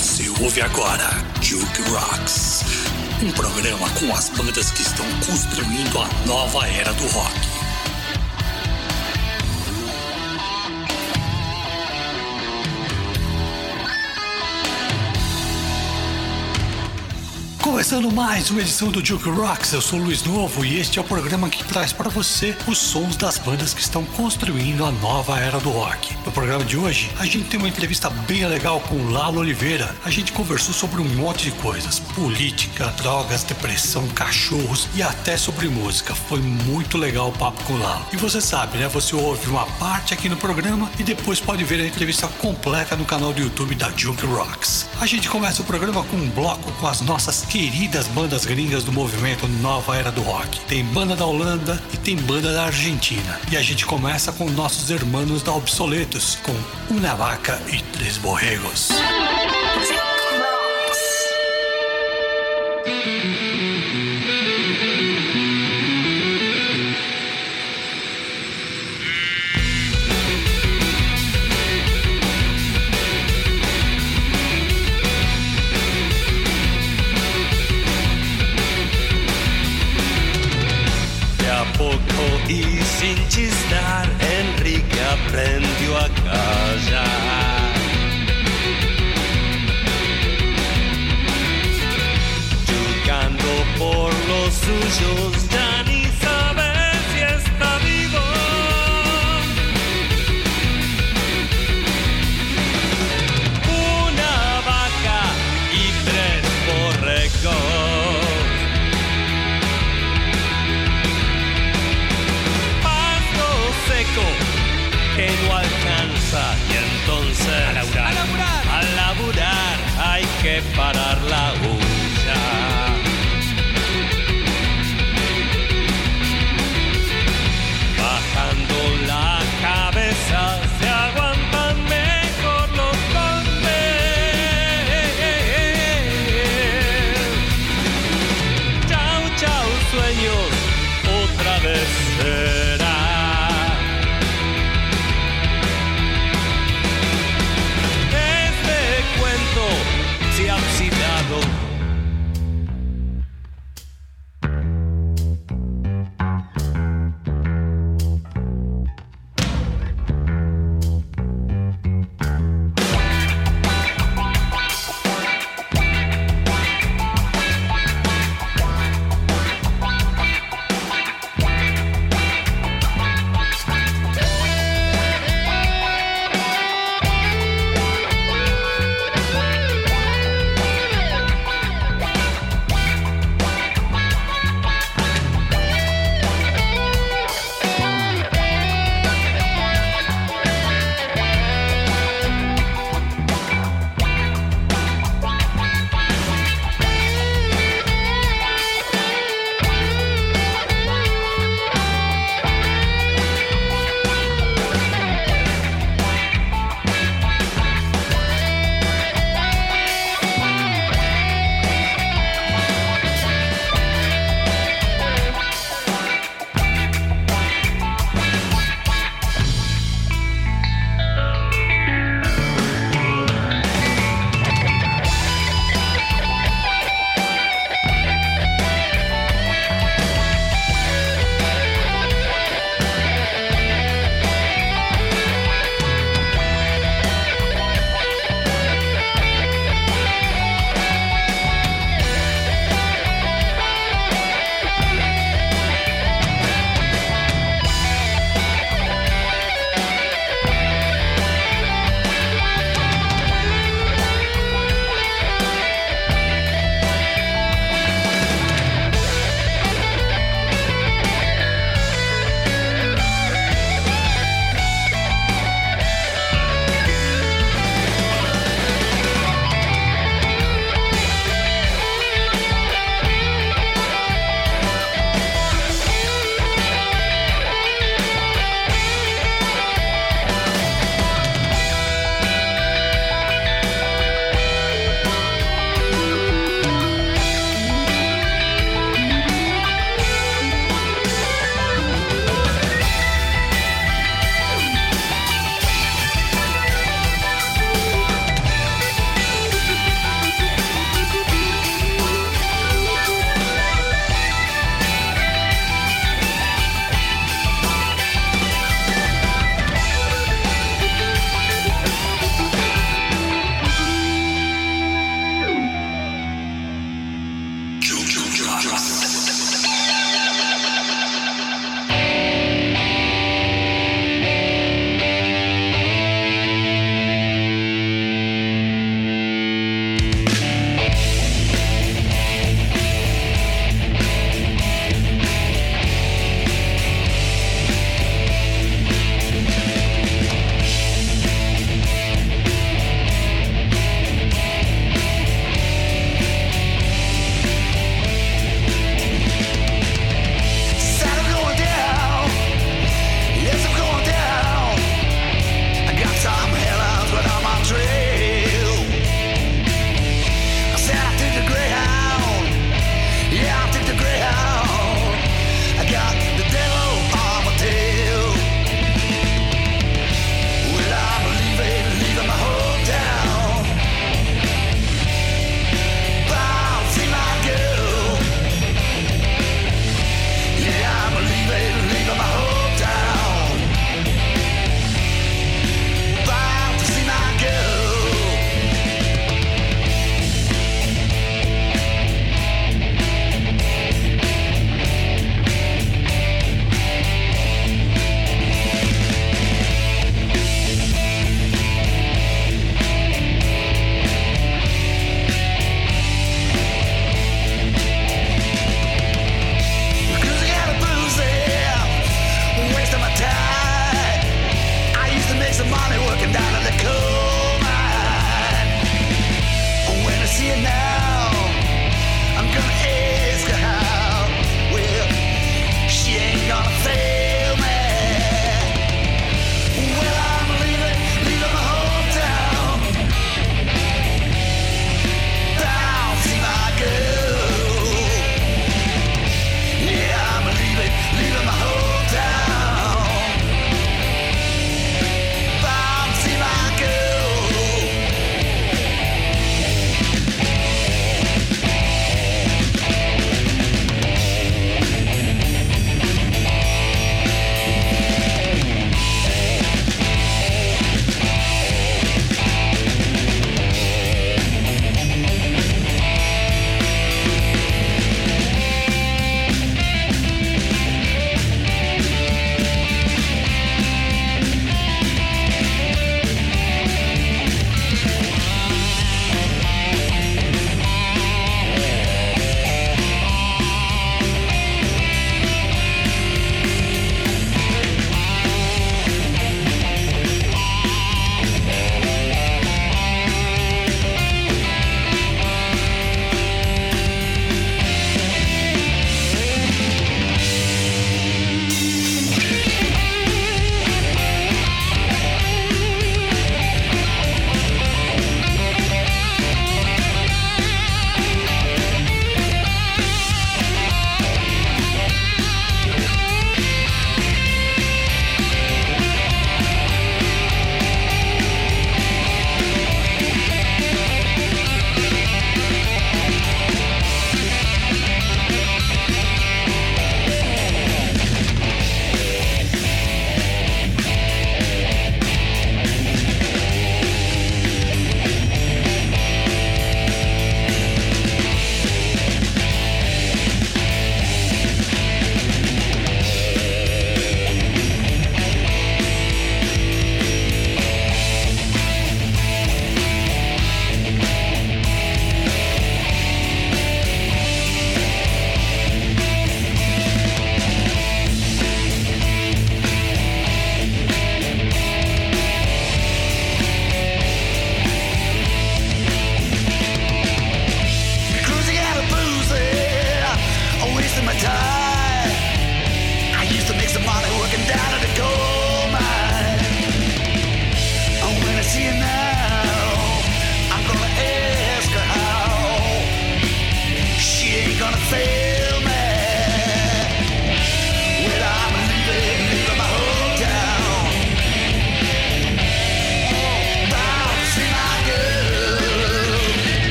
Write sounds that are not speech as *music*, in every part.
Você ouve agora Juke Rocks, um programa com as bandas que estão construindo a nova era do rock. Começando mais uma edição do Duke Rocks, eu sou o Luiz Novo e este é o programa que traz para você os sons das bandas que estão construindo a nova era do rock. No programa de hoje, a gente tem uma entrevista bem legal com o Lalo Oliveira. A gente conversou sobre um monte de coisas: política, drogas, depressão, cachorros e até sobre música. Foi muito legal o papo com o Lalo. E você sabe, né? Você ouve uma parte aqui no programa e depois pode ver a entrevista completa no canal do YouTube da Duke Rocks. A gente começa o programa com um bloco com as nossas queridas bandas gringas do movimento Nova Era do Rock. Tem banda da Holanda e tem banda da Argentina. E a gente começa com nossos irmãos da Obsoletos, com Una Vaca e Três Borregos. Sin chistar Enrique aprendió a callar. Jugando por los suyos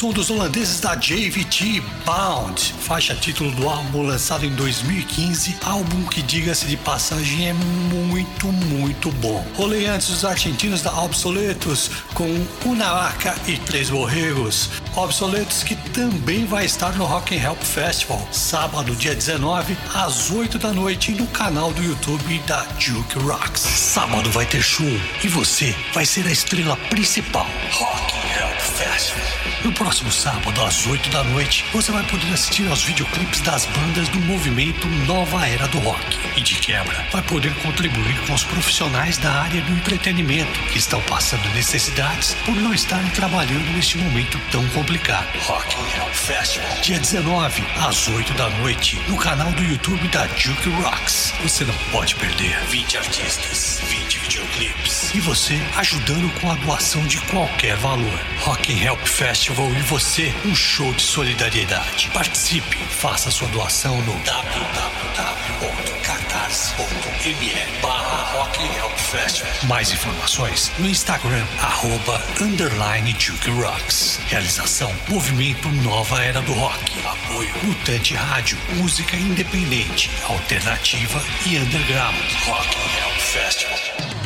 som dos holandeses da JVT Bound, faixa título do álbum lançado em 2015, álbum que, diga-se de passagem, é muito, muito bom. Rolei antes os argentinos da Obsoletos com Unaraca e Três Borregos. Obsoletos que também vai estar no Rock and Help Festival, sábado, dia 19, às 8 da noite, no canal do YouTube da Duke Rocks. Sábado vai ter show e você vai ser a estrela principal. Rock Help Festival. No próximo sábado, às 8 da noite, você vai poder assistir aos videoclipes das bandas do movimento Nova Era do Rock. E de quebra, vai poder contribuir com os profissionais da área do entretenimento que estão passando necessidades por não estarem trabalhando neste momento tão complicado. Rock Hell Festival, dia 19, às 8 da noite, no canal do YouTube da Duke Rocks. Você não pode perder 20 artistas, 20 videoclipes e você ajudando com a doação de qualquer valor. Rock Help Festival e você um show de solidariedade. Participe, faça sua doação no www.catarse.me barra Rock Help Festival. Mais informações no Instagram, arroba, underline Duke Rocks. Realização, Movimento Nova Era do Rock. Apoio, Mutante Rádio, música independente, alternativa e underground. Rock Help Festival.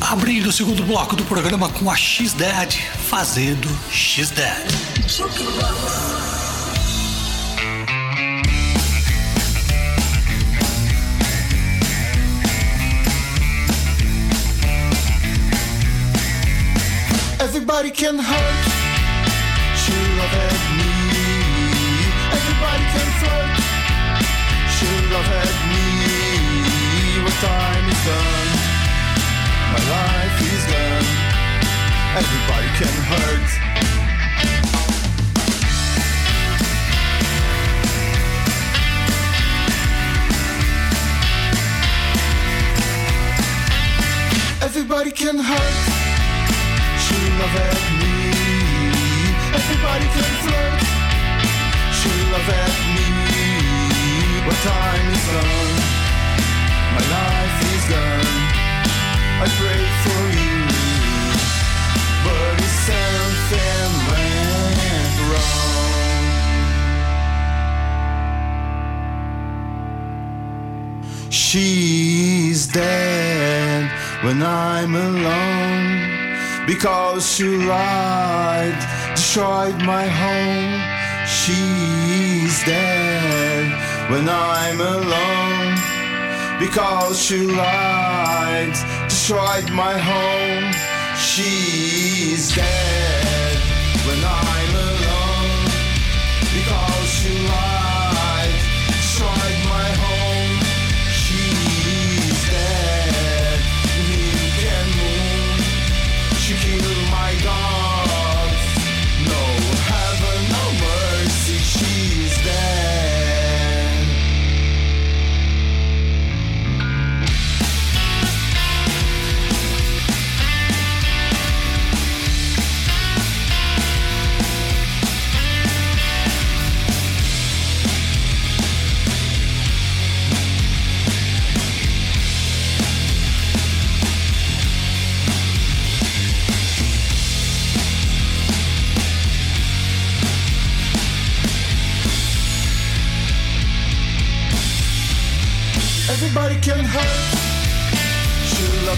Abrindo o segundo bloco do programa com a X-Dad fazendo X-Dad. Everybody can hurt, she love at me. Everybody can flirt, she love at me. What time is done? My life is done. Everybody can hurt. Everybody can hurt. She love at me. Everybody can flirt. She love at me. What time is done? My life is done. I pray for you, but something went wrong. She's dead when I'm alone because she lied, destroyed my home. She's dead when I'm alone because she lied, destroyed my home. She's dead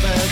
never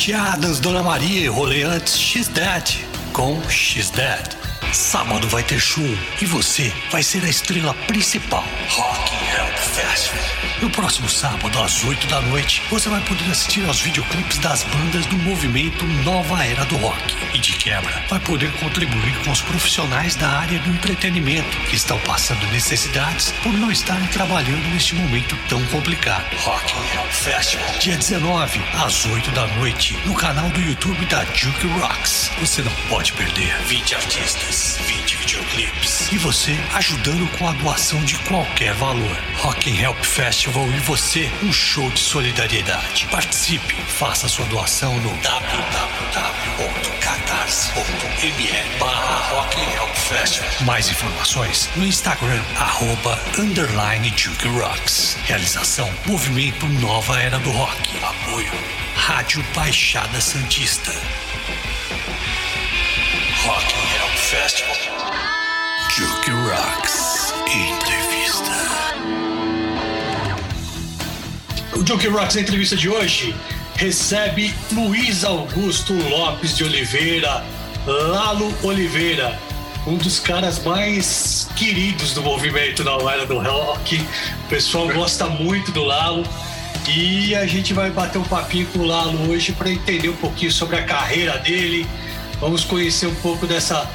Smash Adams, Dona Maria e rolê antes X Dead com X Dead. Sábado vai ter show e você vai ser a estrela principal. Rock Help Festival. No próximo sábado, às 8 da noite, você vai poder assistir aos videoclipes das bandas do movimento Nova Era do Rock. E de quebra, vai poder contribuir com os profissionais da área do entretenimento que estão passando necessidades por não estarem trabalhando neste momento tão complicado. Rock Festival, dia 19, às 8 da noite, no canal do YouTube da Juke Rocks. Você não pode perder 20 artistas, 20 videoclipes e você ajudando com a doação de qualquer valor. Rock Help Festival e você, um show de solidariedade. Participe, faça sua doação no www.catarse.me barra Rock Help Festival. Mais informações no Instagram, arroba underline Juke Rocks. Realização, Movimento Nova Era do Rock. Apoio, Rádio Baixada Santista. Rock Help Festival. Juke Rocks. O Juke Rocks, a entrevista de hoje, recebe Luiz Augusto Lopes de Oliveira, Lalo Oliveira, um dos caras mais queridos do movimento na era do rock. O pessoal gosta muito do Lalo. E a gente vai bater um papinho com o Lalo hoje para entender um pouquinho sobre a carreira dele. Vamos conhecer um pouco dessa,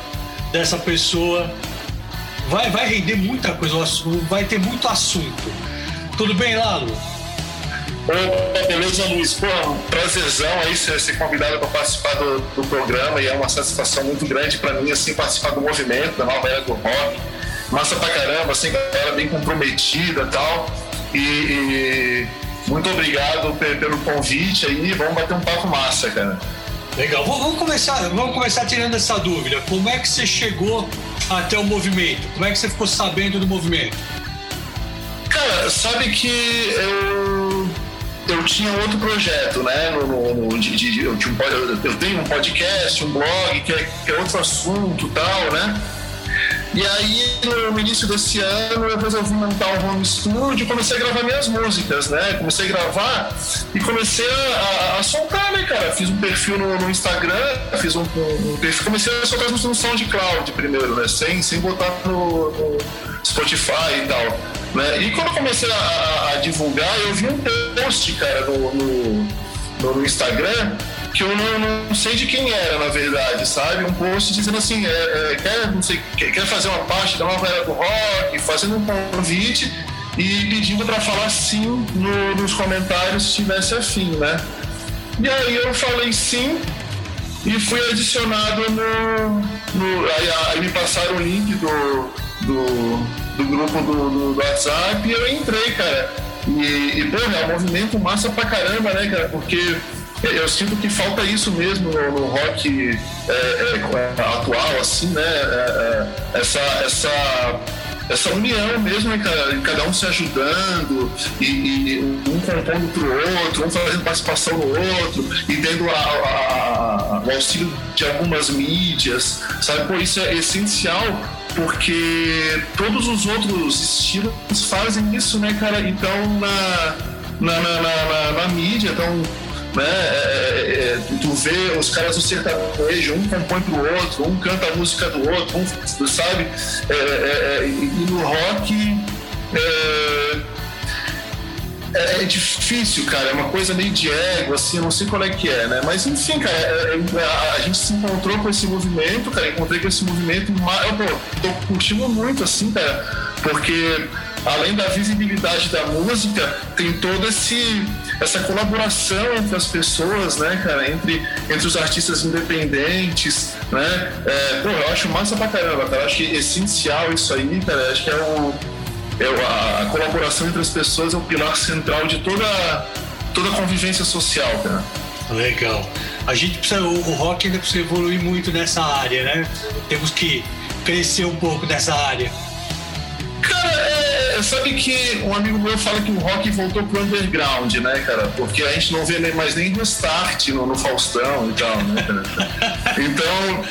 dessa pessoa. Vai, vai render muita coisa, vai ter muito assunto. Tudo bem, Lalo? Opa, beleza, Luiz? Pô, um prazerzão aí ser, convidado para participar do, do programa e é uma satisfação muito grande para mim, assim, participar do movimento, da nova era do rock. Massa pra caramba, assim, galera bem comprometida e tal. E, e muito obrigado pe- pelo convite aí, vamos bater um papo massa, cara. Legal. Vamos vamos começar, vamos começar tirando essa dúvida. Como é que você chegou até o movimento? Como é que você ficou sabendo do movimento? Cara, sabe que eu, eu tinha outro projeto, né? No, no- no- de- de- eu, um eu tenho um podcast, um blog, que é, que é outro assunto tal, né? E aí, no início desse ano, eu resolvi montar um home studio e comecei a gravar minhas músicas, né? Comecei a gravar e comecei a, a- a soltar, né, cara? Fiz um perfil no, no Instagram, fiz um- um perfil, comecei a soltar as músicas no SoundCloud primeiro, né? Sem, sem botar no, no Spotify e tal. Né? E quando eu comecei a, a- divulgar, eu vi um post, cara, no, no, no- no Instagram que eu não, não sei de quem era, na verdade, sabe? Um post dizendo assim, é, é, quer, não sei, quer, quer fazer uma parte da nova era do rock, fazendo um convite e pedindo para falar sim no- nos comentários se tivesse afim, né? E aí eu falei sim e fui adicionado no. no aí, aí, me passaram o link do, do, do grupo do, do, WhatsApp e eu entrei, cara. E, e porra, é um movimento massa pra caramba, né, cara? Porque eu sinto que falta isso mesmo no, no rock é, é, atual, assim, né? É, é essa, essa essa união mesmo, né? Cada um se ajudando e, e um compondo pro outro, um fazendo participação no outro e tendo a, a, o auxílio de algumas mídias, sabe? Pô, isso é essencial porque todos os outros estilos fazem isso, né, cara? Então na, na, na, na, na mídia, então né? É, é, é, tu vê os caras do sertanejo, um compõe pro outro, um canta a música do outro, um, sabe? É, é, é e no rock é, difícil, cara. É uma coisa meio de ego, assim, eu não sei qual é que é, né? Mas enfim, cara, a, gente se encontrou com esse movimento, cara, encontrei com esse movimento, eu pô, tô curtindo muito, assim, cara, porque além da visibilidade da música, tem esse essa colaboração entre as pessoas, né, cara, entre, entre os artistas independentes, né? É, pô, eu acho massa pra caramba, cara. Eu acho que é essencial isso aí, cara. Eu acho que é o, é a colaboração entre as pessoas é o pilar central de toda, toda convivência social, cara. Legal. A gente precisa, o rock ainda precisa evoluir muito nessa área, né? Temos que crescer um pouco nessa área. Cara, é, sabe que um amigo meu fala que o rock voltou pro underground, né, cara? Porque a gente não vê nem, mais nem restart no, no Faustão e tal, né, cara? *laughs* Então,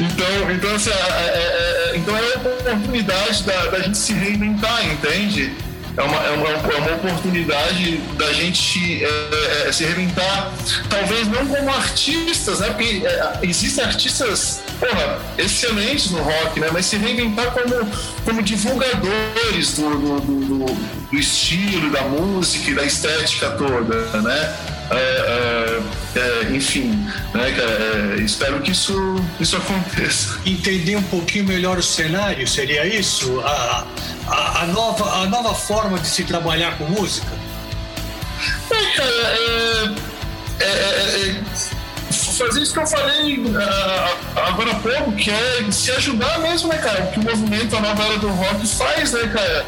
*laughs* então, então, assim, é, é, é, então é uma oportunidade da, da gente se reinventar, entende? É uma, é uma, é uma oportunidade da gente é, é, se reinventar, talvez não como artistas, né? Porque é, existem artistas porra, excelentes no rock, né? Mas se reinventar como, como divulgadores do, do, do, do estilo, da música e da estética toda, né? É, é, é, enfim, né, cara, espero que isso, isso aconteça. Entender um pouquinho melhor o cenário, seria isso? A, a, a nova, a nova forma de se trabalhar com música? É, cara, é, é, é fazer isso que eu falei uh, agora há pouco, que é se ajudar mesmo, né, cara? Que o movimento A Nova Era do Rock faz, né, cara?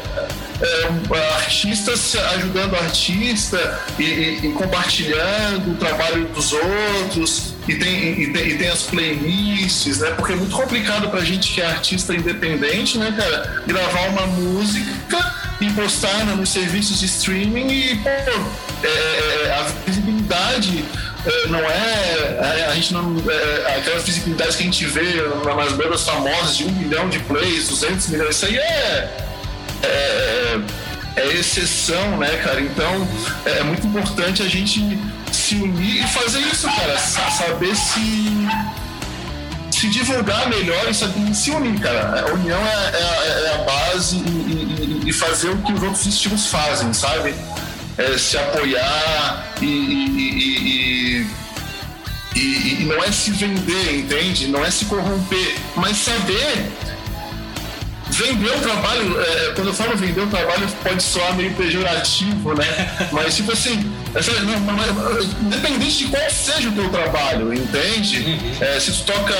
É, artistas ajudando artista e, e, e, compartilhando o trabalho dos outros e tem, e tem, e tem, as playlists, né? Porque é muito complicado pra gente que é artista independente, né, cara? Gravar uma música e postar nos serviços de streaming e, pô, é, é, é a visibilidade é, não é, é, a gente não é, aquelas visibilidades que a gente vê nas bandas famosas de um milhão de plays, 200 milhões, isso aí é, é, é exceção, né, cara? Então é, é muito importante a gente se unir e fazer isso, cara, saber se se divulgar melhor e saber se unir, cara. A união é, é, é a base e, e, e, fazer o que os outros estilos fazem, sabe? É, se apoiar e, e, e, não é se vender, entende? Não é se corromper, mas saber vender o trabalho, é, quando eu falo vender o trabalho, pode soar meio pejorativo, né? *laughs* Mas, tipo assim, independente de qual seja o teu trabalho, entende? Uhum. É, se tu toca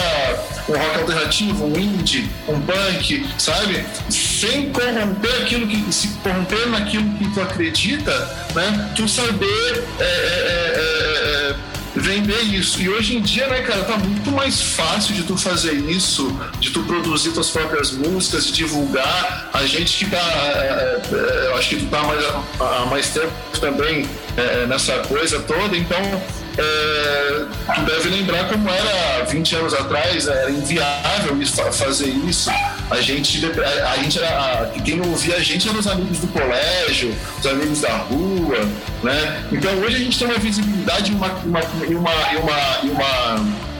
um rock alternativo, um indie, um punk, sabe? Sem corromper aquilo que. se corromper naquilo que tu acredita, né? Tu saber. É, é, é, é vender isso. E hoje em dia, né, cara, tá muito mais fácil de tu fazer isso, de tu produzir tuas próprias músicas, de divulgar. A gente que tá. É, é, eu acho que tu tá mais, há mais tempo também é, nessa coisa toda, então. É, tu deve lembrar como era 20 anos atrás, era inviável fazer isso. A gente, a, gente era, quem ouvia a gente eram os amigos do colégio, os amigos da rua, né? Então hoje a gente tem uma visibilidade e uma, uma, uma, uma, uma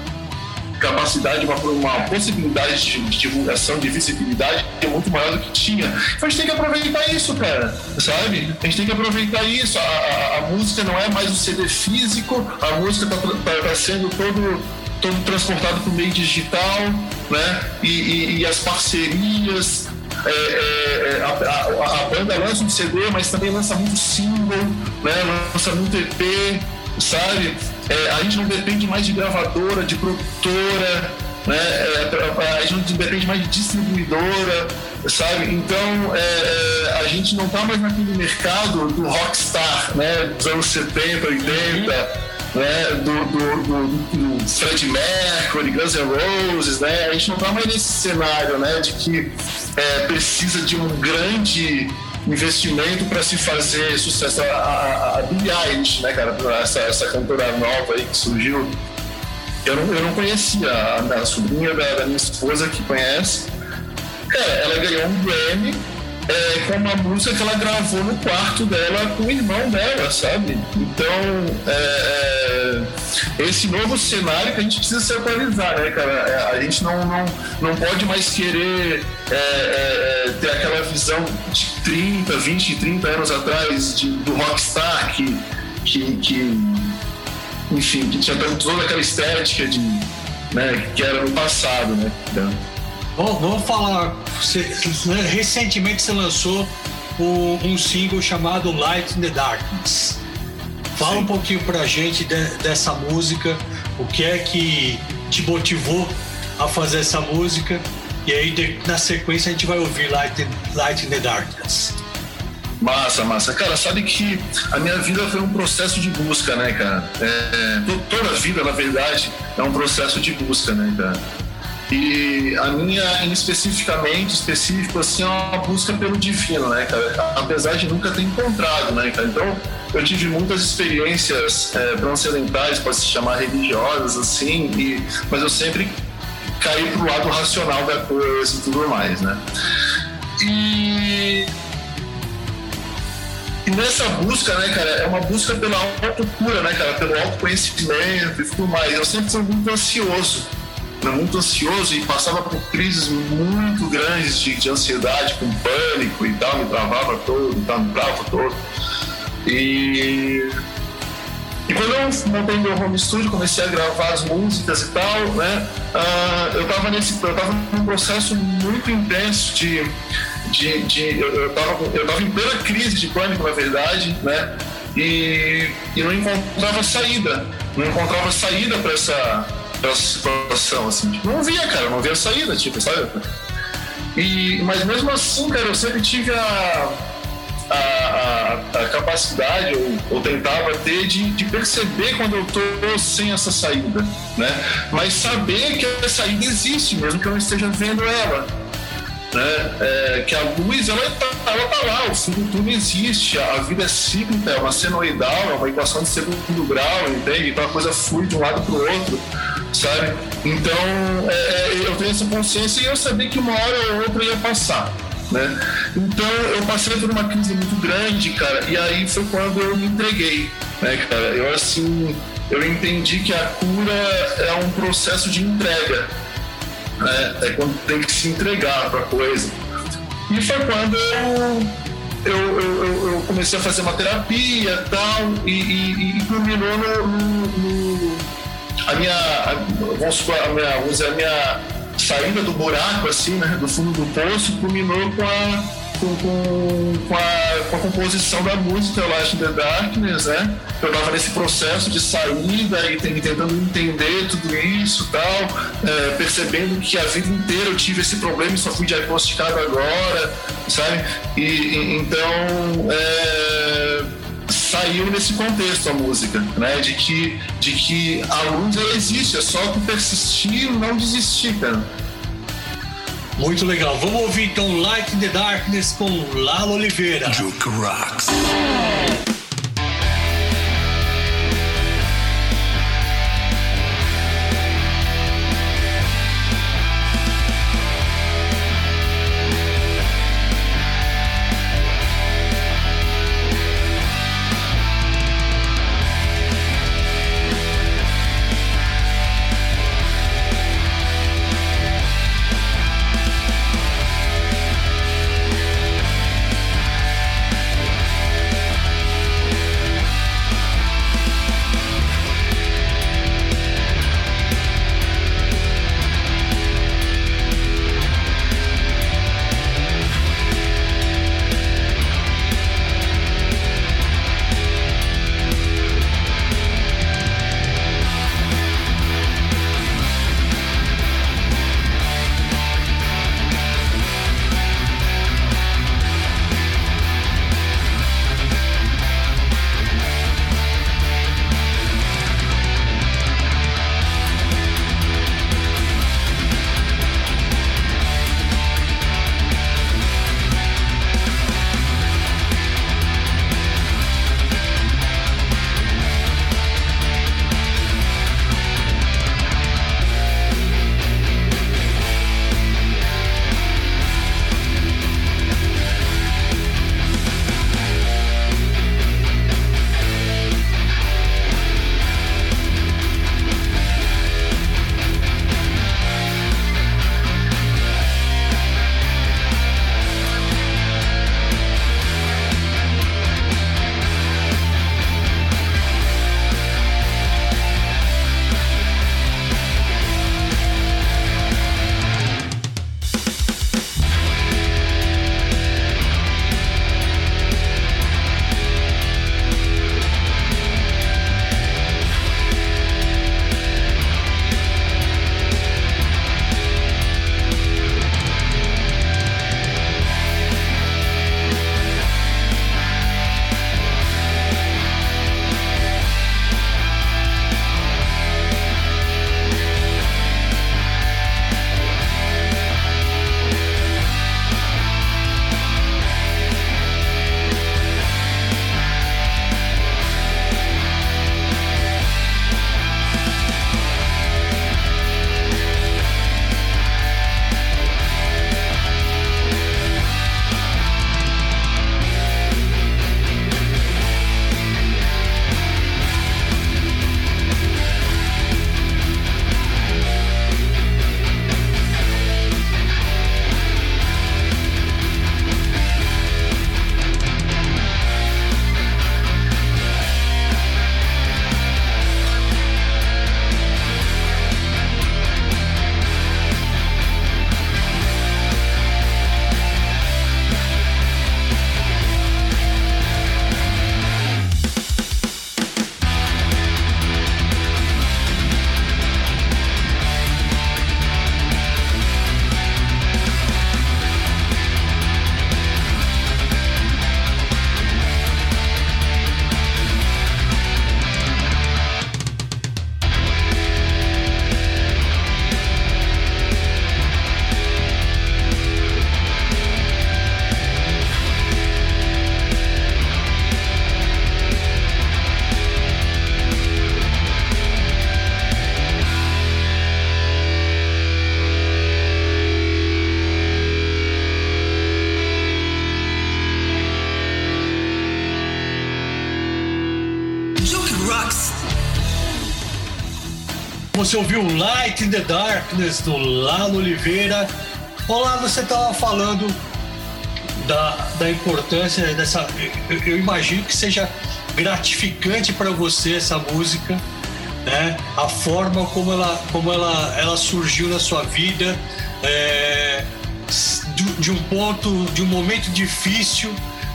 capacidade, uma, uma possibilidade de, de, divulgação, de visibilidade é muito maior do que tinha. Então a gente tem que aproveitar isso, cara, sabe? A gente tem que aproveitar isso. A, a, a música não é mais um CD físico, a música está tá, tá sendo todo todo transportado para o meio digital, né? E, e, e as parcerias, é, é, é, a, a, a, banda lança um CD, mas também lança muito single, né? lança muito EP, sabe? É, a gente não depende mais de gravadora, de produtora, né? É, a gente não depende mais de distribuidora, sabe? Então, é, a gente não está mais naquele mercado do rockstar, né? Dos anos 70, 80 né, do, do, do, do Fred Mercury, Guns N' Roses, né, a gente não está mais nesse cenário né, de que é, precisa de um grande investimento para se fazer sucesso. A, a, a Billie Eilish, né, cara, essa, essa cantora nova aí que surgiu, eu não, eu não conhecia, a, a sobrinha da, da minha esposa que conhece, cara, ela ganhou um Grammy é, com uma música que ela gravou no quarto dela com o irmão dela, sabe? Então, é, é, esse novo cenário que a gente precisa se atualizar, né, cara? É, a gente não, não, não pode mais querer é, é, ter aquela visão de 30, 20, 30 anos atrás de, do rockstar que, que, que, enfim, que tinha toda aquela estética de, né, que era no passado, né? Então, Bom, vamos falar. Você, né, recentemente você lançou um, um, single chamado Light in the Darkness. Fala Sim. um pouquinho pra gente de, dessa música, o que é que te motivou a fazer essa música. E aí, de, na sequência, a gente vai ouvir Light in, Light in the Darkness. Massa, massa. Cara, sabe que a minha vida foi um processo de busca, né, cara? É, toda a vida, na verdade, é um processo de busca, né, cara? E a minha, especificamente, específico, assim, é uma busca pelo divino, né, cara? Apesar de nunca ter encontrado, né, cara? Então, eu tive muitas experiências é, transcendentais, pode se chamar religiosas, assim, e, mas eu sempre caí pro lado racional da coisa e tudo mais, né? E e nessa busca, né, cara, é uma busca pela autocura, né, cara, pelo autoconhecimento e tudo mais. Eu sempre fui muito ansioso muito ansioso e passava por crises muito grandes de, de ansiedade, com pânico e tal, me travava todo, me trava todo. E, e quando eu montei meu home studio, comecei a gravar as músicas e tal, né, uh, eu tava nesse, eu tava num processo muito intenso de, de, de eu, eu, tava, eu tava em plena crise de pânico, na verdade, né, e, e não encontrava saída, não encontrava saída para essa pela situação, assim. Tipo, não via, cara, não via saída, tipo, sabe? E, mas mesmo assim, cara, eu sempre tive a, a, a, a capacidade, ou, ou, tentava ter, de, de perceber quando eu tô sem essa saída, né? Mas saber que a saída existe, mesmo que eu não esteja vendo ela. Né? É, que a luz ela tá, ela tá lá, o fim do túnel existe, a vida é cíclica, é uma senoidal, é uma equação de segundo grau, entende? Então a coisa flui de um lado para o outro sabe? Então é, é, eu tenho essa consciência e eu sabia que uma hora ou outra ia passar. Né? Então eu passei por uma crise muito grande, cara, e aí foi quando eu me entreguei, né, cara? Eu assim, eu entendi que a cura é um processo de entrega, né? É quando tem que se entregar para coisa. E foi quando eu eu, eu, eu, comecei a fazer uma terapia tal, e, e, e culminou no, no, no, a minha, a, vamos supor, a minha, a minha saída do buraco, assim, né, do fundo do poço, culminou com a com, com, a, com a composição da música Light in the Darkness, né? Eu estava nesse processo de saída e, tentando entender tudo isso tal, é, percebendo que a vida inteira eu tive esse problema e só fui diagnosticado agora, sabe? E, e então. É saiu nesse contexto a música, né? De que, de que a luz ela existe, é só que persistir e não desistir, cara. Muito legal. Vamos ouvir então Light in the Darkness com Lalo Oliveira. Rocks. Você ouviu Light in the Darkness do Lalo Oliveira. Olá, você estava falando da, da importância dessa. Eu, eu imagino que seja gratificante para você essa música, né? A forma como ela, como ela, ela surgiu na sua vida, é, de, de um ponto, de um momento difícil,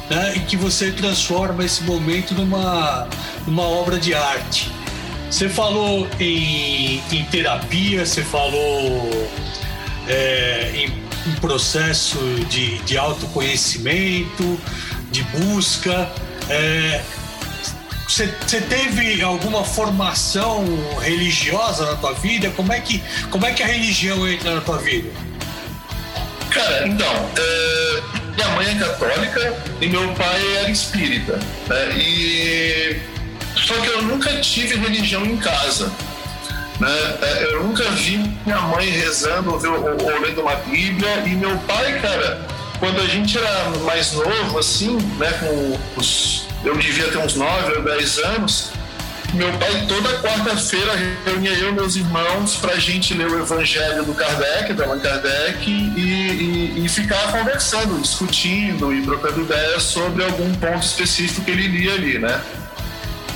né? E que você transforma esse momento numa, numa obra de arte. Você falou em, em terapia, você falou é, em, em, processo de, de autoconhecimento, de busca. É, você, teve alguma formação religiosa na tua vida? Como é que, como é que a religião entra na tua vida? Cara, então, é, minha mãe é católica e meu pai era espírita. Né? E só que eu nunca tive religião em casa. Né? É, eu nunca vi minha mãe rezando ou, ou, lendo uma Bíblia. E meu pai, cara, quando a gente era mais novo, assim, né, com os, eu devia ter uns 9 ou 10 anos, meu pai toda quarta-feira reunia eu e meus irmãos para a gente ler o Evangelho do Kardec, da Allan Kardec, e, e, e, ficar conversando, discutindo e trocando ideias sobre algum ponto específico que ele lia ali, né?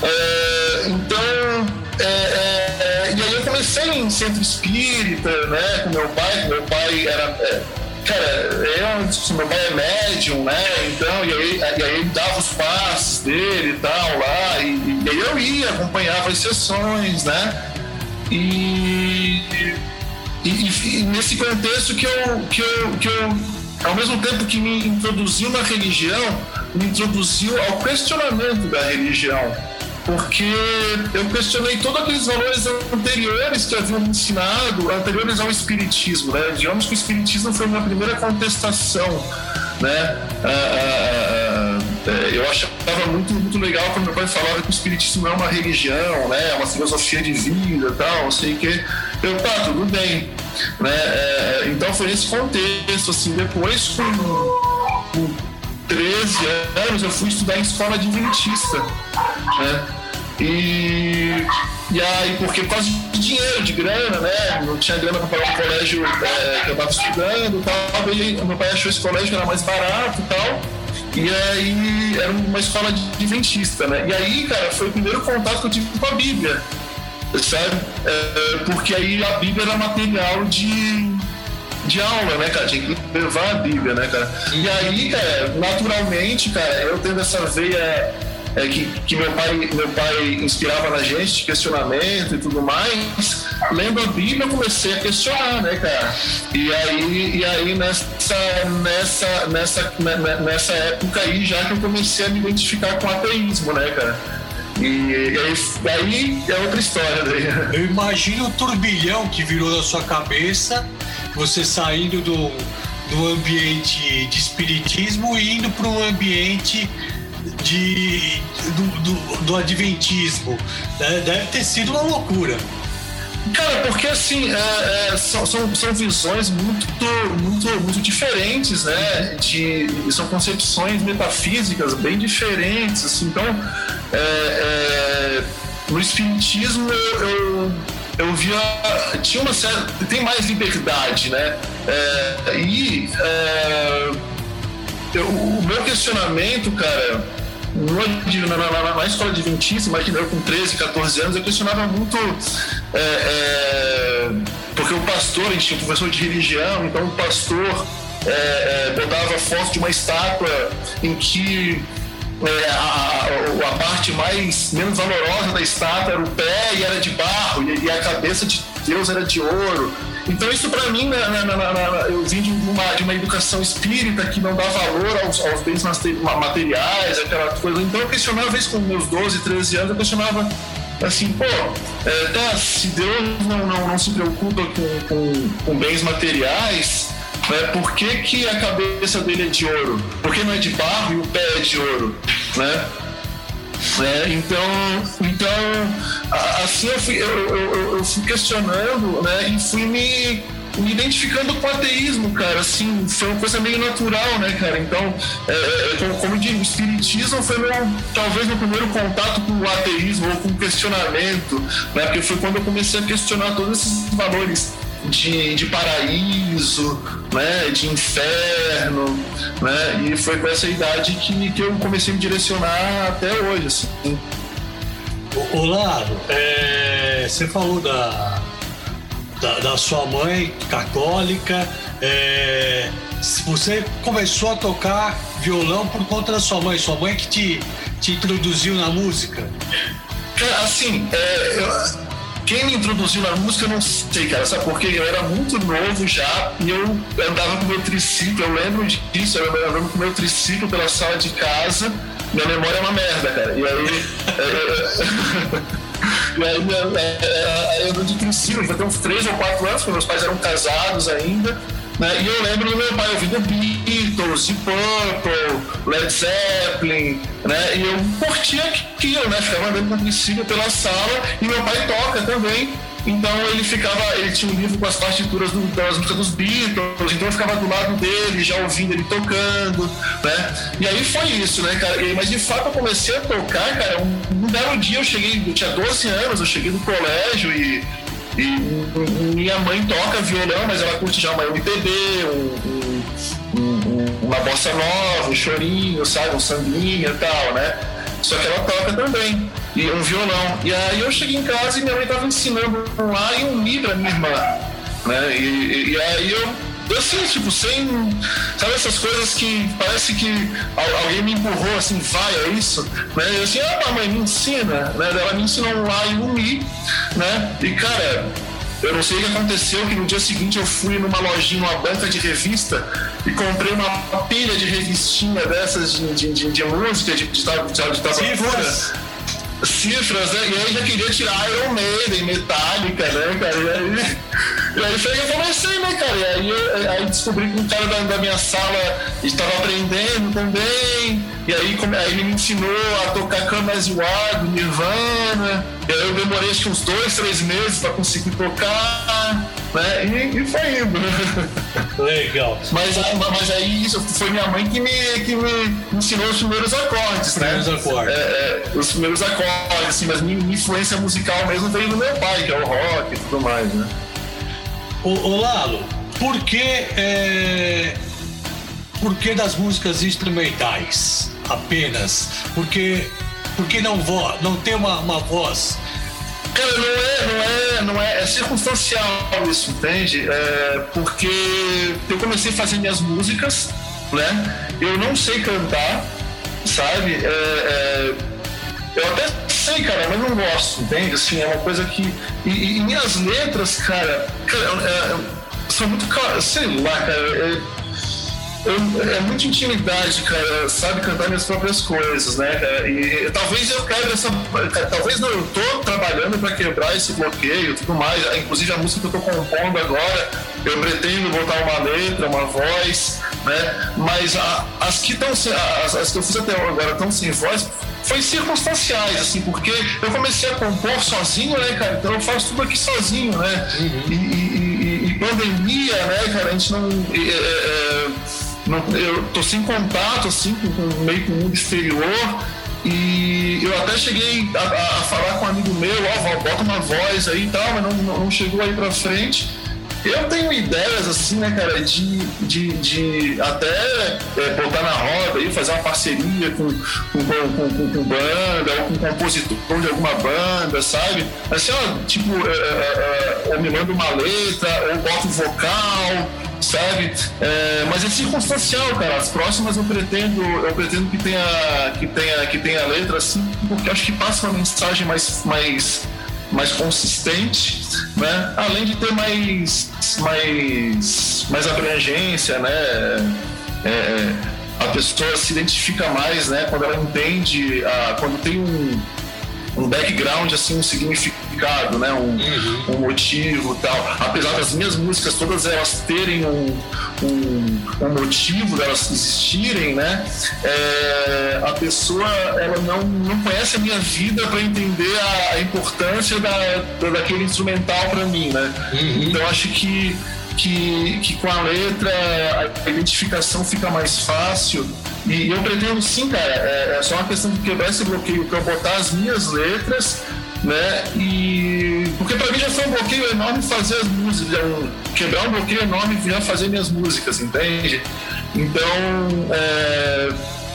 É, então, é, é, e aí eu comecei em centro espírita, né, com meu pai, meu pai era. É, cara, eu, tipo, meu pai é médium, né? Então, e aí, e aí ele dava os passos dele e tal lá, e, e aí eu ia, acompanhava as sessões, né? E, e, e, nesse contexto que eu, que, eu, que eu, ao mesmo tempo que me introduziu na religião, me introduziu ao questionamento da religião porque eu questionei todos aqueles valores anteriores que haviam ensinado, anteriores ao Espiritismo. Né? Digamos que o Espiritismo foi minha primeira contestação. Né? Ah, ah, ah, é, eu achava muito, muito legal quando meu pai falava que o Espiritismo é uma religião, né? é uma filosofia de vida tal, não sei o que. Eu, tá, tudo bem. Né? É, então foi nesse contexto, assim, depois com 13 anos eu fui estudar em escola adventista, né? E, e aí, porque por causa de dinheiro, de grana, né? Não tinha grana para pagar o colégio é, que eu estava estudando e tal. E meu pai achou esse colégio que era mais barato e tal. E aí era uma escola adventista, né? E aí, cara, foi o primeiro contato que eu tive com a Bíblia, sabe? É, porque aí a Bíblia era material de de aula, né, cara? Tinha que levar a Bíblia, né, cara? E aí, cara, naturalmente, cara, eu tendo essa veia é, que, que meu, pai, meu pai inspirava na gente de questionamento e tudo mais, lendo a Bíblia eu comecei a questionar, né, cara? E aí, e aí nessa, nessa, nessa, nessa época aí já que eu comecei a me identificar com o ateísmo, né, cara? E, aí, aí é outra história daí. Eu imagino o turbilhão que virou na sua cabeça você saindo do, do ambiente de espiritismo e indo para um ambiente de, do, do, do adventismo. Né? Deve ter sido uma loucura. Cara, porque assim, é, é, são, são, são, visões muito, muito, muito diferentes, né? De, são concepções metafísicas bem diferentes, assim, então é, é no espiritismo eu, eu via tinha uma certa tem mais liberdade né é, e é, eu, o meu questionamento cara no, na, na, na, escola Adventista, imagina eu com 13, 14 anos, eu questionava muito. É, é, porque o pastor, a gente tinha professor de religião, então o pastor é, é botava foto de uma estátua em que é, a, a, parte mais menos valorosa da estátua era o pé e era de barro, e, e a cabeça de Deus era de ouro. Então isso para mim, na, na, na, eu vim de uma, de uma educação espírita que não dá valor aos, aos bens materiais, aquela coisa. Então eu questionava, vezes com meus 12, 13 anos, eu questionava assim, pô, é, tá, se Deus não, não, não se preocupa com, com, com bens materiais, né, por que, que a cabeça dele é de ouro? Por que não é de barro e o pé é de ouro? Né? Né? Então, então assim eu fui, eu, eu, eu fui questionando né? e fui me me identificando com o ateísmo, cara, assim, foi uma coisa meio natural, né, cara? Então, é, é, como, como eu digo, o espiritismo foi meu, talvez meu primeiro contato com o ateísmo ou com o questionamento, né? Porque foi quando eu comecei a questionar todos esses valores de, de paraíso, né, de inferno, né, e foi com essa idade que, que eu comecei a me direcionar até hoje, assim. Ô, Laro, é, você falou da, da, da, sua mãe católica, é, você começou a tocar violão por conta da sua mãe, sua mãe que te, te introduziu na música? Assim, é, eu, quem me introduziu na música, eu não sei, cara, sabe por quê? Eu era muito novo já e eu andava com meu triciclo, eu lembro disso, eu andava com meu triciclo pela sala de casa. Minha memória é uma merda, cara. E aí. *laughs* e aí, é, é, eu ando de triciclo, já tem uns 3 ou 4 anos, porque meus pais eram casados ainda. Né? E eu lembro do meu pai ouvindo Beatles, Deep Purple, Led Zeppelin, né? E eu curtia aquilo, né? Ficava andando com triciclo pela sala e meu pai toca também. Então ele ficava, ele tinha um livro com as partituras do, das músicas dos Beatles, então eu ficava do lado dele, já ouvindo ele tocando, né? E aí foi isso, né, cara? Mas de fato eu comecei a tocar, cara, um, um belo dia eu cheguei, eu tinha 12 anos, eu cheguei do colégio e e minha mãe toca violão, mas ela curte já uma MPB, um, um, uma bossa nova, um chorinho, sabe? Um sambinha e tal, né? Só que ela toca também, e um violão. E aí eu cheguei em casa e minha mãe estava ensinando um lá e um mi pra minha irmã. Né? E, e aí eu assim, tipo, sem. Sabe essas coisas que parece que alguém me empurrou assim, vai, é isso? Né? Eu assim, ah, mãe, me ensina, né? Ela me ensinou um lá e um né? E cara, eu não sei o que aconteceu, que no dia seguinte eu fui numa lojinha, banca de revista, e comprei uma pilha de revistinha dessas de, de, de, de música, de, de, de, de, de, de cifras, né? E aí já queria tirar Iron Maiden, Metallica, né, cara? E aí, e aí foi que eu comecei, né, cara? E aí, aí descobri que um cara da, da minha sala estava aprendendo também. E aí, aí ele me ensinou a tocar Come As You Are, do Nirvana. E aí eu demorei acho que uns dois, três meses para conseguir tocar, né? E, e foi indo. Legal. Mas, mas aí isso foi minha mãe que me, que me ensinou os primeiros acordes, né? Primeiros acordes. É, é, os primeiros acordes, assim, mas minha, minha influência musical mesmo veio do meu pai, que é o rock e tudo mais, né? Ô, ô Lalo, por que, é, por que das músicas instrumentais apenas? Porque, porque não, vo, não tem uma, uma voz Cara, não é, não é, não é, é circunstancial isso, entende? É porque eu comecei a fazer minhas músicas, né? Eu não sei cantar, sabe? É, é, eu até sei, cara, mas não gosto, entende? Assim, é uma coisa que. E, e minhas letras, cara, cara é, são muito. Sei lá, cara. É, eu, é muita intimidade, cara, sabe cantar minhas próprias coisas, né? E, e talvez eu quebre essa. Talvez não, eu tô trabalhando para quebrar esse bloqueio e tudo mais. Inclusive a música que eu tô compondo agora, eu pretendo botar uma letra, uma voz, né? Mas a, as que estão as, as que eu fiz até agora estão sem voz, foi circunstanciais, assim, porque eu comecei a compor sozinho, né, cara? Então eu faço tudo aqui sozinho, né? Uhum. E, e, e, pandemia, né, cara? A gente não. É, é, não, eu tô sem contato assim com, meio com o mundo exterior e eu até cheguei a, a, falar com um amigo meu, ó, oh, bota uma voz aí e tal, mas não, não chegou aí pra frente. Eu tenho ideias assim, né, cara, de, de, de até é, botar na roda e fazer uma parceria com, com, com, com, com banda ou com compositor de alguma banda, sabe? Assim, ó, tipo, é, é, é ou me manda uma letra, ou bota um vocal, sabe? É, mas é circunstancial, cara. As próximas eu pretendo, eu pretendo que tenha, que tenha, que tenha letra assim, porque acho que passa uma mensagem mais, mais, mais consistente, né? Além de ter mais, mais, mais abrangência, né? É, é a pessoa se identifica mais, né? Quando ela entende, a, quando tem um um background, assim, um significado, né? Um, uhum. um motivo tal. Apesar das minhas músicas todas elas terem um, um, um motivo delas existirem, né? É, a pessoa ela não, não conhece a minha vida para entender a, a importância da, daquele instrumental para mim, né? Uhum. Então acho que que, que com a letra a identificação fica mais fácil. E eu pretendo sim, cara, é, é só uma questão de quebrar esse bloqueio, para eu botar as minhas letras né? E porque para mim já foi um bloqueio enorme fazer as músicas, quebrar um bloqueio enorme já fazer minhas músicas, entende? Então é,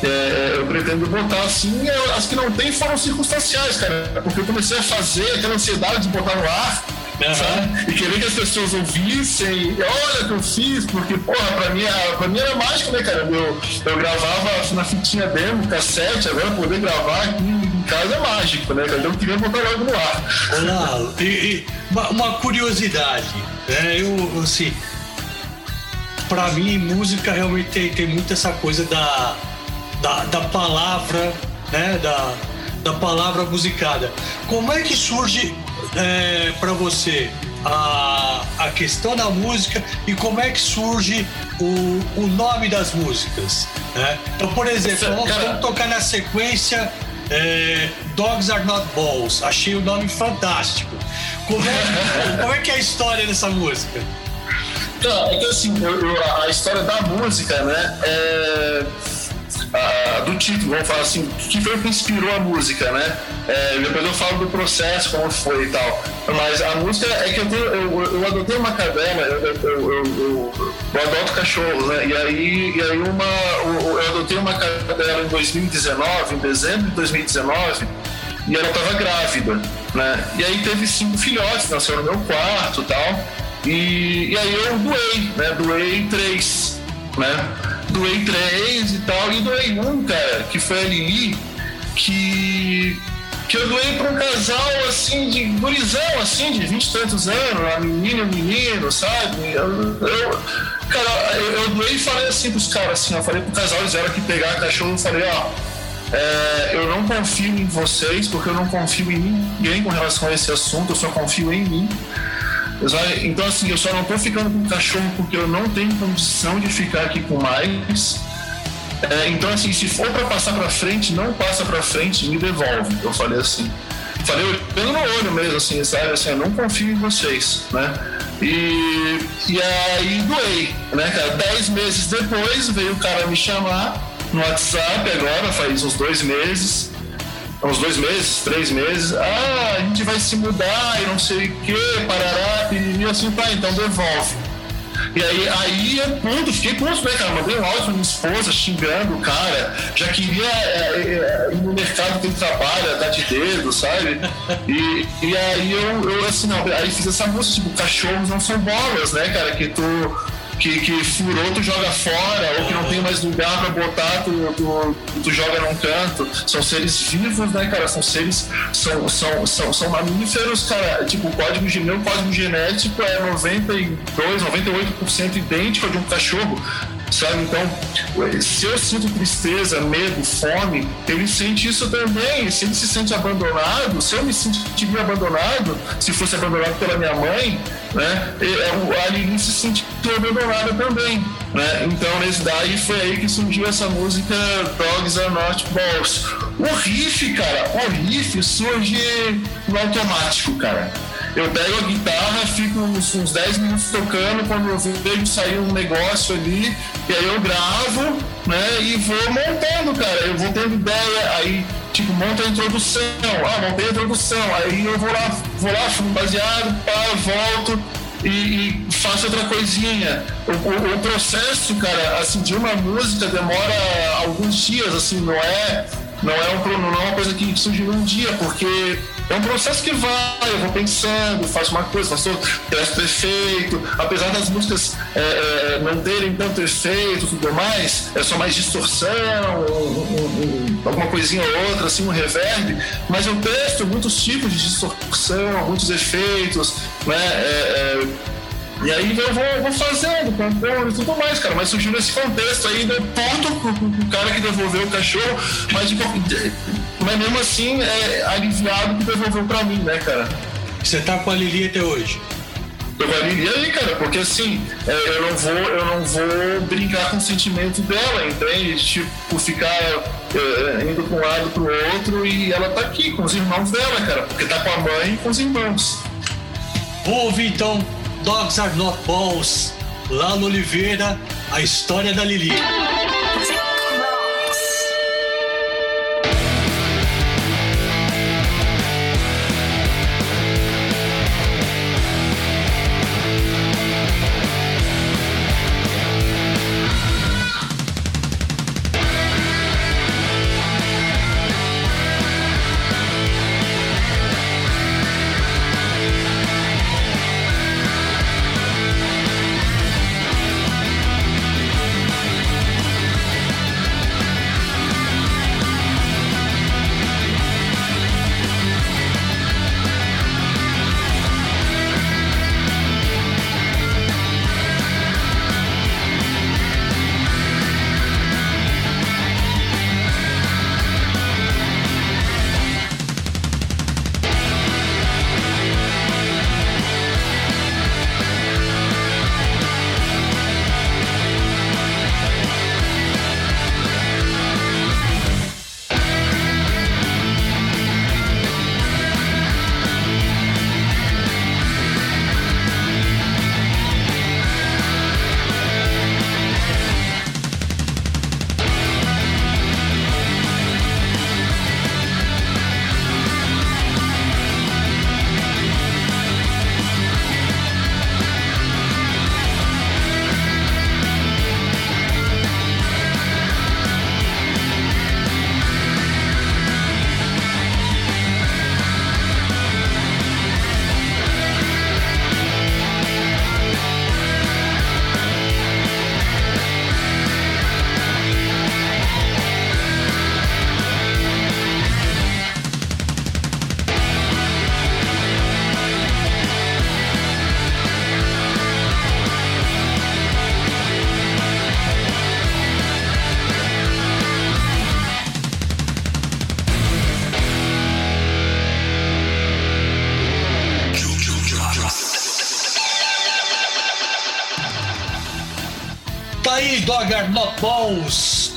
é, eu pretendo botar assim, as que não tem foram circunstanciais, cara, porque eu comecei a fazer aquela ansiedade de botar no ar Uhum. E querer que as pessoas ouvissem, olha o que eu fiz, porque, porra, pra mim, pra mim era mágico, né, cara? Eu, eu gravava na fitinha demo, cassete, agora poder gravar aqui em casa é mágico, né? Então eu queria botar logo no ar. Olá, e, e uma, uma, curiosidade, né? Eu, assim, pra mim, música realmente tem, tem muito essa coisa da, da, da palavra, né? Da, da palavra musicada. Como é que surge é, para você a, a questão da música e como é que surge o, o nome das músicas. Né? Então, por exemplo, vamos, vamos tocar na sequência é, Dogs Are Not Balls. Achei o nome fantástico. Como é, *laughs* como é que é a história dessa música? Então, é que assim, eu, eu, a história da música, né? É do título, vamos falar assim, o que foi que inspirou a música, né? É, depois eu falo do processo, como foi e tal. Mas a música é que eu, tenho, eu, eu adotei uma cadela, eu, eu, eu, eu, adoto cachorros, né? E aí, e aí uma, eu adotei uma cadela em 2019, em dezembro de 2019, e ela estava grávida, né? E aí teve cinco filhotes, nasceram no meu quarto e tal. E, e aí eu doei, né? Doei três, né? Doei três e tal, e doei um, cara, que foi a Lili, que, que eu doei para um casal, assim, de gurizão, assim, de vinte e tantos anos, a menina e o menino, sabe? Eu, eu, cara, eu, eu doei e falei assim pros caras, assim, eu falei pro casal, eles vieram aqui pegar cachorro, eu falei, ó, é, eu não confio em vocês, porque eu não confio em ninguém com relação a esse assunto, eu só confio em mim. Então, assim, eu só não tô ficando com o cachorro porque eu não tenho condição de ficar aqui com mais. É, então, assim, se for para passar para frente, não passa para frente, me devolve. Eu falei assim. Falei olhando no olho mesmo, assim, sabe? Assim, eu não confio em vocês, né? E, e aí doei, né, cara? Dez meses depois veio o cara me chamar no WhatsApp agora, faz uns dois meses uns dois meses, três meses, ah, a gente vai se mudar e não sei o que, parará, e assim, tá, então devolve. E aí, aí é ponto, fiquei puto, né, cara? Mandei um áudio pra minha esposa xingando o cara, já queria é, é, ir no mercado que ele trabalha, tá de dedo, sabe? E, e aí eu, eu assim, não, aí fiz essa música, tipo, cachorros não são bolas, né, cara? Que tu que, que furou, tu joga fora, ou que não tem mais lugar para botar, tu, tu, tu, joga num canto. São seres vivos, né, cara? São seres, são, são, são, são mamíferos, cara. Tipo, o código, meu código genético é 92, 98% idêntico ao de um cachorro. Sabe? Então, se eu sinto tristeza, medo, fome, ele sente isso também. Se ele se sente abandonado, se eu me sentiria abandonado, se fosse abandonado pela minha mãe, né? É, a Lili se sentiu abandonada também. Né? Então, nesse daí foi aí que surgiu essa música Dogs Are Not Balls. O riff, cara, o riff surge no automático, cara. Eu pego a guitarra, fico uns, uns 10 minutos tocando, quando eu vejo sair um negócio ali, e aí eu gravo, né? E vou montando, cara. Eu vou tendo ideia, aí tipo, monta a introdução, ah, montei a introdução, aí eu vou lá, vou lá, fumo baseado, pá, volto, e, e, faço outra coisinha. O, o, o, processo, cara, assim, de uma música demora alguns dias, assim, não é, não é, um, não é uma coisa que surge num dia, porque é um processo que vai, eu vou pensando, faço uma coisa, faço outra, presto efeito. Apesar das músicas é, é, não terem tanto efeito e tudo mais, é só mais distorção, um, um, alguma coisinha ou outra, assim, um reverb. Mas eu testo muitos tipos de distorção, muitos efeitos, né? É, é e aí eu vou, vou fazendo, compondo e tudo mais, cara. Mas surgiu nesse contexto aí, deu ponto pro, pro cara que devolveu o cachorro, mas, mas mesmo assim é aliviado que devolveu pra mim, né, cara? Você tá com a Lili até hoje? Tô com a Lili aí, cara, porque assim, é, eu não vou, eu não vou brincar com o sentimento dela, entende? Tipo, ficar é, indo pra um lado pro outro e ela tá aqui com os irmãos dela, cara, porque tá com a mãe e com os irmãos. Vou ouvir então Dogs Are Not Balls, Lalo Oliveira, a história da Lili.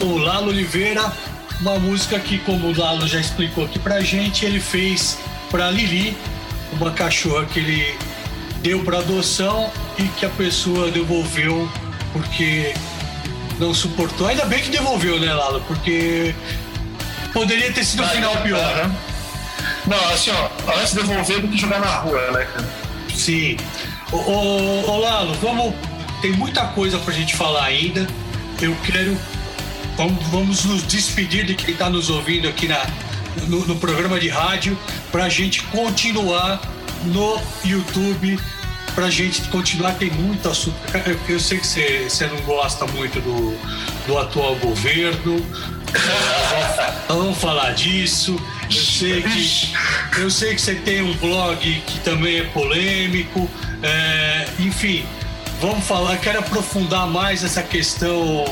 O Lalo Oliveira, uma música que, como o Lalo já explicou aqui pra gente, ele fez pra Lili, uma cachorra que ele deu pra adoção e que a pessoa devolveu porque não suportou. Ainda bem que devolveu, né, Lalo? Porque poderia ter sido um final pior. Aham. Não, assim, ó, antes de devolver do que jogar na rua, né, cara? Sim. Ô, ô, ô, Lalo, vamos. Tem muita coisa pra gente falar ainda. Eu quero. Vamos, vamos nos despedir de quem tá nos ouvindo aqui na, no, no programa de rádio pra gente continuar no YouTube. Pra gente continuar, tem muito assunto. Eu, eu sei que você, você não gosta muito do, do atual governo. *laughs* Vamos falar disso. Eu sei que eu sei que você tem um blog que também é polêmico. É, enfim, vamos falar. Quero aprofundar mais essa questão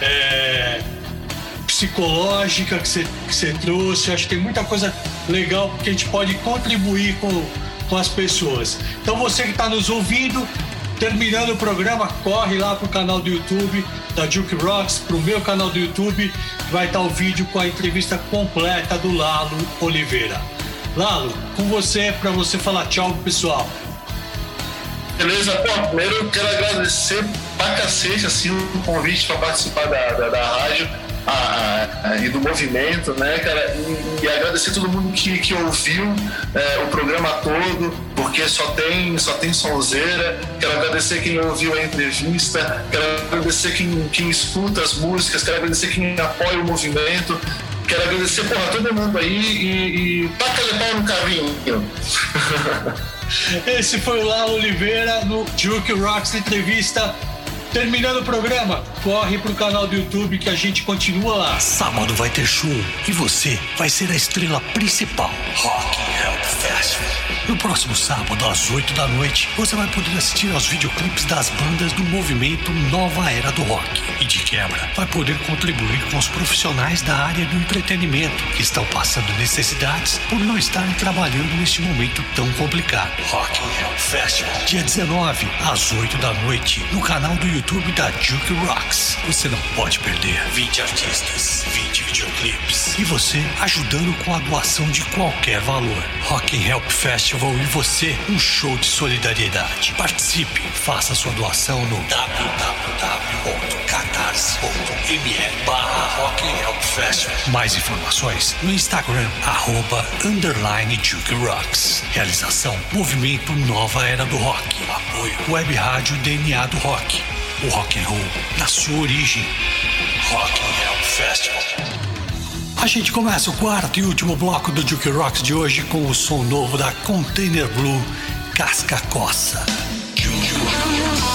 é, psicológica que você, que você trouxe. Acho que tem muita coisa legal que a gente pode contribuir com, com as pessoas. Então você que está nos ouvindo, terminando o programa, corre lá pro canal do YouTube da Juke Rocks, pro meu canal do YouTube, vai estar o vídeo com a entrevista completa do Lalo Oliveira. Lalo, com você, para você falar tchau pessoal. Beleza? Pô, primeiro eu quero agradecer pra cacete, assim, o convite pra participar da, da, da rádio a- a- e do movimento, né, cara? E, e agradecer todo mundo que, que ouviu é, o programa todo, porque só tem, só tem sonzeira. Quero agradecer quem ouviu a entrevista, quero agradecer quem, quem escuta as músicas, quero agradecer quem apoia o movimento. Quero agradecer, porra, todo mundo aí e, e taca pau no carrinho. *laughs* Esse foi o Lalo Oliveira no Juke Rocks entrevista. Terminando o programa, corre pro canal do YouTube que a gente continua lá. Sábado vai ter show e você vai ser a estrela principal. Rock Hell Festival. No próximo sábado, às 8 da noite, você vai poder assistir aos videoclipes das bandas do movimento Nova Era do Rock. E de quebra, vai poder contribuir com os profissionais da área do entretenimento que estão passando necessidades por não estarem trabalhando neste momento tão complicado. Rock Hell Festival, dia 19, às 8 da noite, no canal do YouTube da Juke Você não pode perder 20 artistas, 20 videoclipes e você ajudando com a doação de qualquer valor. Rock and Help Festival e você, um show de solidariedade. Participe, faça sua doação no www.catarse.me barra Rock and Help Festival. Mais informações no Instagram, arroba underline Juke Rocks. Realização Movimento Nova Era do Rock. Apoio Web Rádio DNA do Rock. O rock and roll na sua origem. Rock and Help Festival. A gente começa o quarto e último bloco do Juke Rocks de hoje com o som novo da Container Blue Casca Coça. Juke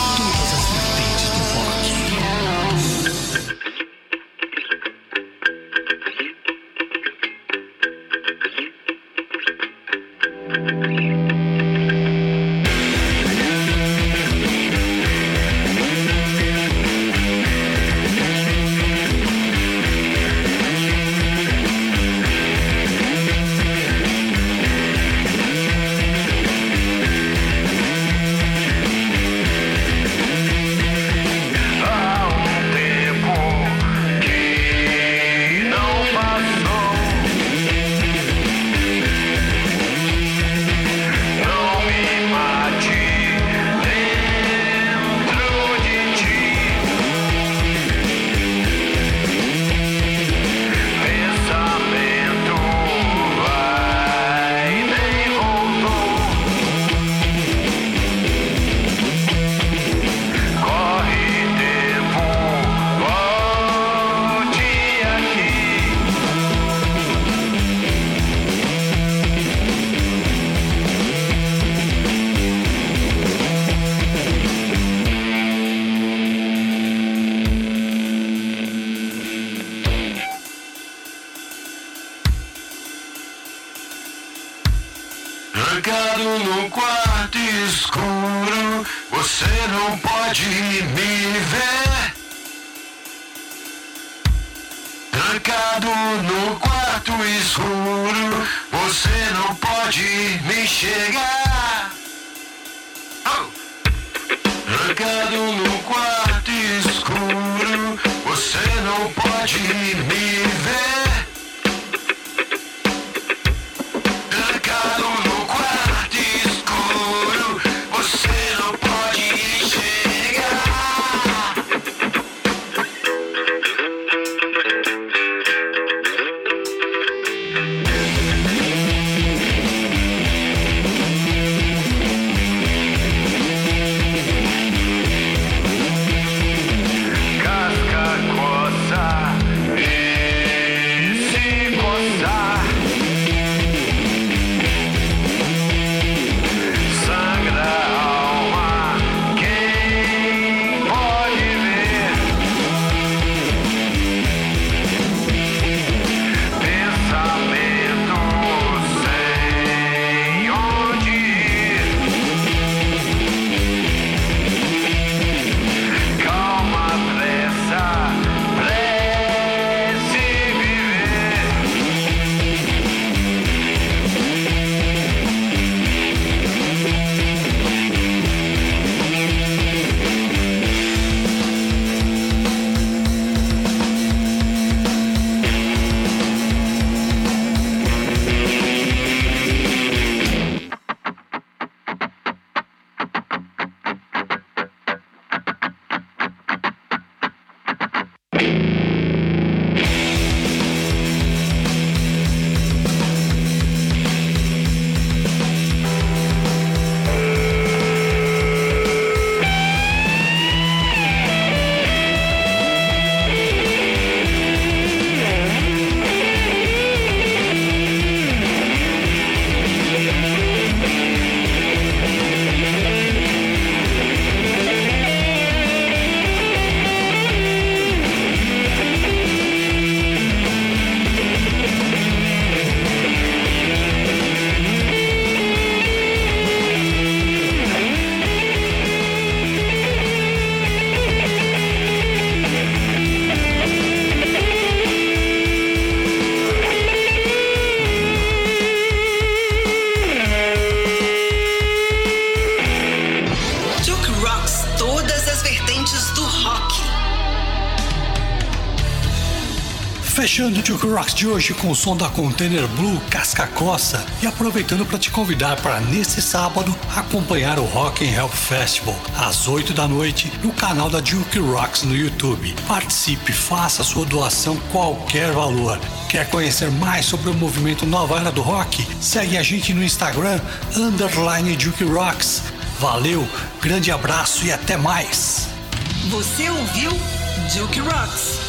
pode me ver. Trancado no quarto escuro, você não pode me enxergar. Oh! Trancado no quarto escuro, você não pode me Rocks de hoje com o som da Container Blue Casca Coça e aproveitando para te convidar para nesse sábado acompanhar o Rock and Help Festival às 8 da noite no canal da Duke Rocks no YouTube. Participe, faça sua doação qualquer valor. Quer conhecer mais sobre o movimento Nova Era do Rock? Segue a gente no Instagram underline Duke Rocks. Valeu, grande abraço e até mais. Você ouviu Duke Rocks.